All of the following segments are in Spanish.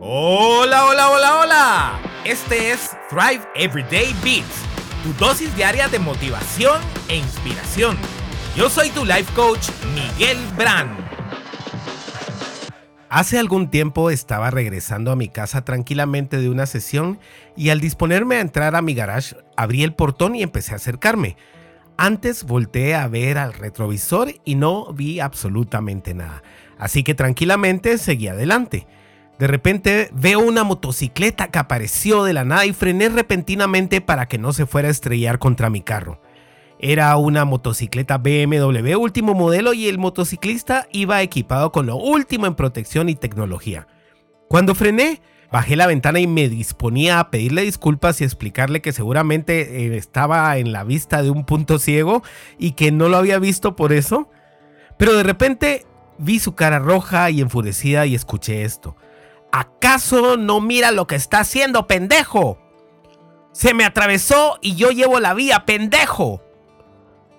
Hola, hola, hola, hola. Este es Thrive Everyday Beats, tu dosis diaria de motivación e inspiración. Yo soy tu life coach, Miguel Brand. Hace algún tiempo estaba regresando a mi casa tranquilamente de una sesión y al disponerme a entrar a mi garage, abrí el portón y empecé a acercarme. Antes volteé a ver al retrovisor y no vi absolutamente nada, así que tranquilamente seguí adelante. De repente veo una motocicleta que apareció de la nada y frené repentinamente para que no se fuera a estrellar contra mi carro. Era una motocicleta BMW último modelo y el motociclista iba equipado con lo último en protección y tecnología. Cuando frené, bajé la ventana y me disponía a pedirle disculpas y explicarle que seguramente eh, estaba en la vista de un punto ciego y que no lo había visto por eso. Pero de repente vi su cara roja y enfurecida y escuché esto. ¿Acaso no mira lo que está haciendo, pendejo? Se me atravesó y yo llevo la vía, pendejo.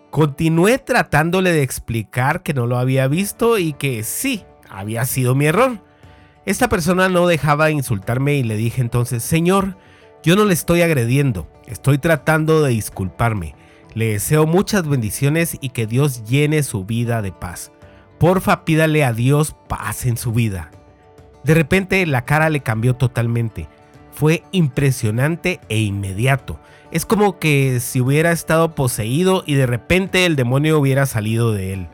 Continué tratándole de explicar que no lo había visto y que sí, había sido mi error. Esta persona no dejaba de insultarme y le dije entonces, Señor, yo no le estoy agrediendo, estoy tratando de disculparme. Le deseo muchas bendiciones y que Dios llene su vida de paz. Porfa, pídale a Dios paz en su vida. De repente la cara le cambió totalmente. Fue impresionante e inmediato. Es como que si hubiera estado poseído y de repente el demonio hubiera salido de él.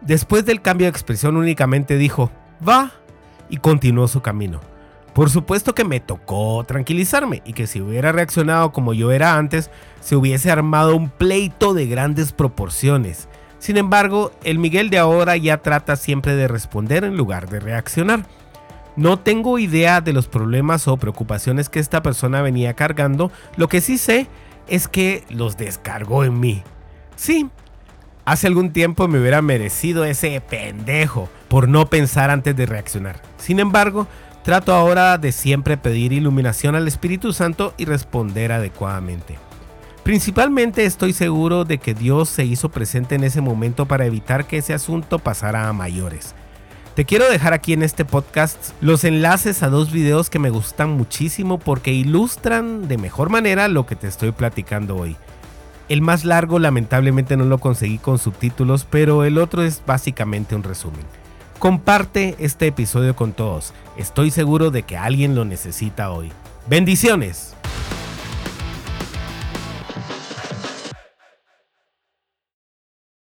Después del cambio de expresión únicamente dijo, va, y continuó su camino. Por supuesto que me tocó tranquilizarme y que si hubiera reaccionado como yo era antes, se hubiese armado un pleito de grandes proporciones. Sin embargo, el Miguel de ahora ya trata siempre de responder en lugar de reaccionar. No tengo idea de los problemas o preocupaciones que esta persona venía cargando, lo que sí sé es que los descargó en mí. Sí, hace algún tiempo me hubiera merecido ese pendejo por no pensar antes de reaccionar. Sin embargo, trato ahora de siempre pedir iluminación al Espíritu Santo y responder adecuadamente. Principalmente estoy seguro de que Dios se hizo presente en ese momento para evitar que ese asunto pasara a mayores. Te quiero dejar aquí en este podcast los enlaces a dos videos que me gustan muchísimo porque ilustran de mejor manera lo que te estoy platicando hoy. El más largo lamentablemente no lo conseguí con subtítulos, pero el otro es básicamente un resumen. Comparte este episodio con todos, estoy seguro de que alguien lo necesita hoy. Bendiciones.